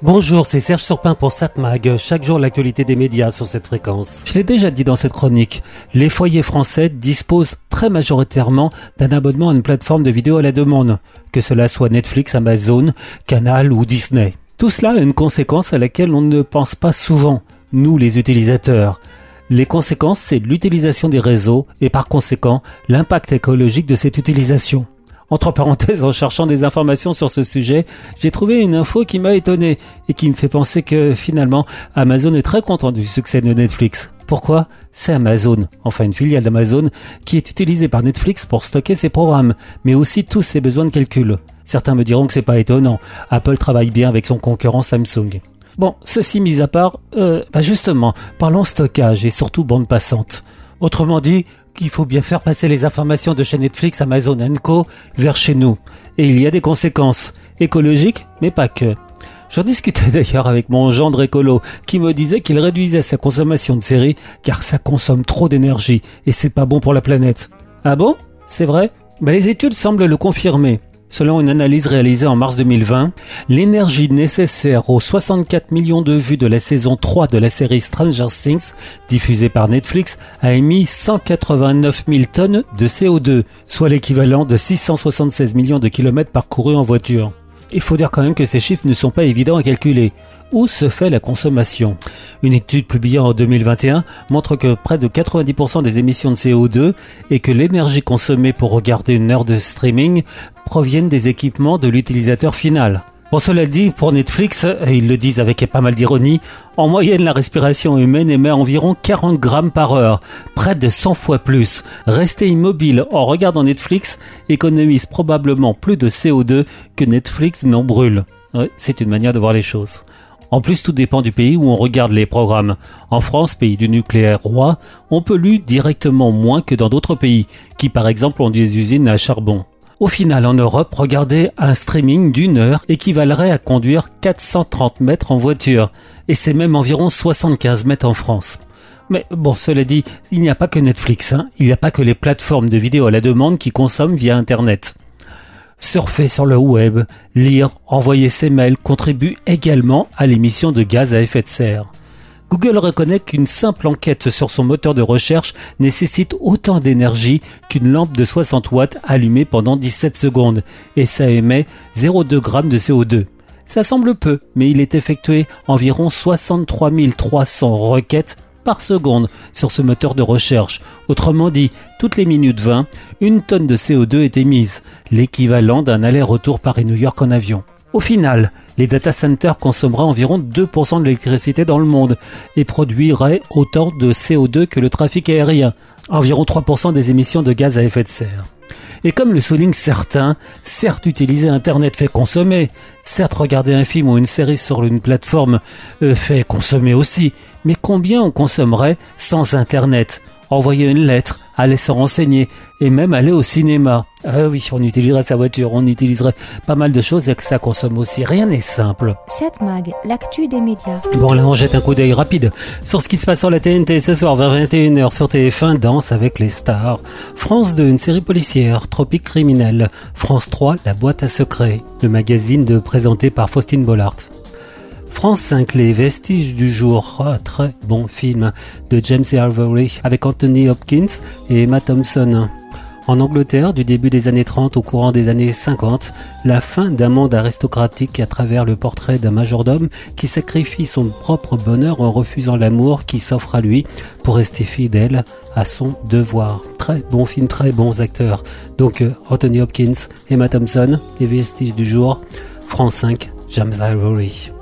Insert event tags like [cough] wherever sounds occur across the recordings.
Bonjour, c'est Serge Surpin pour SatMag. Chaque jour, l'actualité des médias sur cette fréquence. Je l'ai déjà dit dans cette chronique, les foyers français disposent très majoritairement d'un abonnement à une plateforme de vidéo à la demande, que cela soit Netflix, Amazon, Canal ou Disney. Tout cela a une conséquence à laquelle on ne pense pas souvent, nous les utilisateurs. Les conséquences, c'est l'utilisation des réseaux et par conséquent l'impact écologique de cette utilisation. Entre parenthèses, en cherchant des informations sur ce sujet, j'ai trouvé une info qui m'a étonné et qui me fait penser que finalement Amazon est très content du succès de Netflix. Pourquoi? C'est Amazon, enfin une filiale d'Amazon, qui est utilisée par Netflix pour stocker ses programmes, mais aussi tous ses besoins de calcul. Certains me diront que c'est pas étonnant. Apple travaille bien avec son concurrent Samsung. Bon, ceci mis à part, euh, bah justement, parlons stockage et surtout bande passante. Autrement dit, qu'il faut bien faire passer les informations de chez Netflix, Amazon Co vers chez nous. Et il y a des conséquences écologiques, mais pas que. J'en discutais [laughs] d'ailleurs avec mon gendre écolo qui me disait qu'il réduisait sa consommation de séries car ça consomme trop d'énergie et c'est pas bon pour la planète. Ah bon? C'est vrai? Ben, Les études semblent le confirmer. Selon une analyse réalisée en mars 2020, l'énergie nécessaire aux 64 millions de vues de la saison 3 de la série Stranger Things, diffusée par Netflix, a émis 189 000 tonnes de CO2, soit l'équivalent de 676 millions de kilomètres parcourus en voiture. Il faut dire quand même que ces chiffres ne sont pas évidents à calculer. Où se fait la consommation? Une étude publiée en 2021 montre que près de 90% des émissions de CO2 et que l'énergie consommée pour regarder une heure de streaming proviennent des équipements de l'utilisateur final. Bon, cela dit, pour Netflix, et ils le disent avec pas mal d'ironie, en moyenne, la respiration humaine émet environ 40 grammes par heure, près de 100 fois plus. Rester immobile en regardant Netflix économise probablement plus de CO2 que Netflix n'en brûle. c'est une manière de voir les choses. En plus, tout dépend du pays où on regarde les programmes. En France, pays du nucléaire roi, on pollue directement moins que dans d'autres pays, qui par exemple ont des usines à charbon. Au final, en Europe, regarder un streaming d'une heure équivalerait à conduire 430 mètres en voiture. Et c'est même environ 75 mètres en France. Mais bon, cela dit, il n'y a pas que Netflix, hein. il n'y a pas que les plateformes de vidéo à la demande qui consomment via Internet. Surfer sur le web, lire, envoyer ses mails contribue également à l'émission de gaz à effet de serre. Google reconnaît qu'une simple enquête sur son moteur de recherche nécessite autant d'énergie qu'une lampe de 60 watts allumée pendant 17 secondes et ça émet 0,2 g de CO2. Ça semble peu, mais il est effectué environ 63 300 requêtes par seconde sur ce moteur de recherche. Autrement dit, toutes les minutes 20, une tonne de CO2 est émise, l'équivalent d'un aller-retour Paris-New York en avion. Au final, les data centers consommeraient environ 2% de l'électricité dans le monde et produiraient autant de CO2 que le trafic aérien, environ 3% des émissions de gaz à effet de serre. Et comme le soulignent certains, certes utiliser Internet fait consommer, certes regarder un film ou une série sur une plateforme euh, fait consommer aussi, mais combien on consommerait sans Internet? Envoyer une lettre, aller se renseigner et même aller au cinéma. Ah oui, on utiliserait sa voiture, on utiliserait pas mal de choses et que ça consomme aussi. Rien n'est simple. Cette mag, l'actu des médias. Bon, là, on jette un coup d'œil rapide sur ce qui se passe sur la TNT ce soir vers 21h sur TF1, Danse avec les stars. France 2, une série policière, Tropique criminel. France 3, La boîte à secrets, le magazine de présenté par Faustine Bollard. France 5, Les Vestiges du jour, oh, très bon film de James Ivory avec Anthony Hopkins et Emma Thompson. En Angleterre, du début des années 30 au courant des années 50, la fin d'un monde aristocratique à travers le portrait d'un majordome qui sacrifie son propre bonheur en refusant l'amour qui s'offre à lui pour rester fidèle à son devoir. Très bon film, très bons acteurs. Donc euh, Anthony Hopkins, Emma Thompson, Les Vestiges du jour, France 5, James Ivory.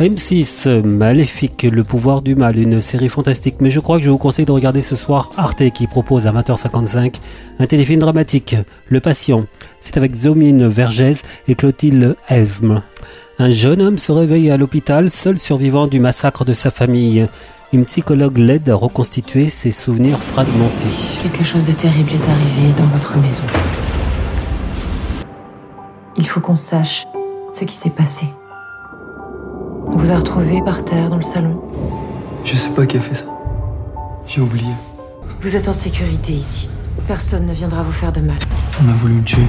M6, Maléfique, le pouvoir du mal, une série fantastique, mais je crois que je vous conseille de regarder ce soir Arte qui propose à 20h55 un téléfilm dramatique, Le Patient. C'est avec Zomine Vergès et Clotilde Esme. Un jeune homme se réveille à l'hôpital, seul survivant du massacre de sa famille. Une psychologue l'aide à reconstituer ses souvenirs fragmentés. Quelque chose de terrible est arrivé dans votre maison. Il faut qu'on sache ce qui s'est passé. On vous a retrouvé par terre dans le salon. Je sais pas qui a fait ça. J'ai oublié. Vous êtes en sécurité ici. Personne ne viendra vous faire de mal. On a voulu me tuer.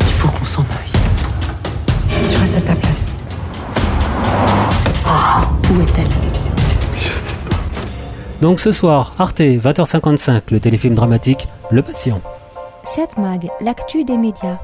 Il faut qu'on s'en aille. Tu restes à ta place. Où est-elle? Je sais pas. Donc ce soir, Arte, 20h55, le téléfilm dramatique Le Patient. 7 Mag, l'actu des médias.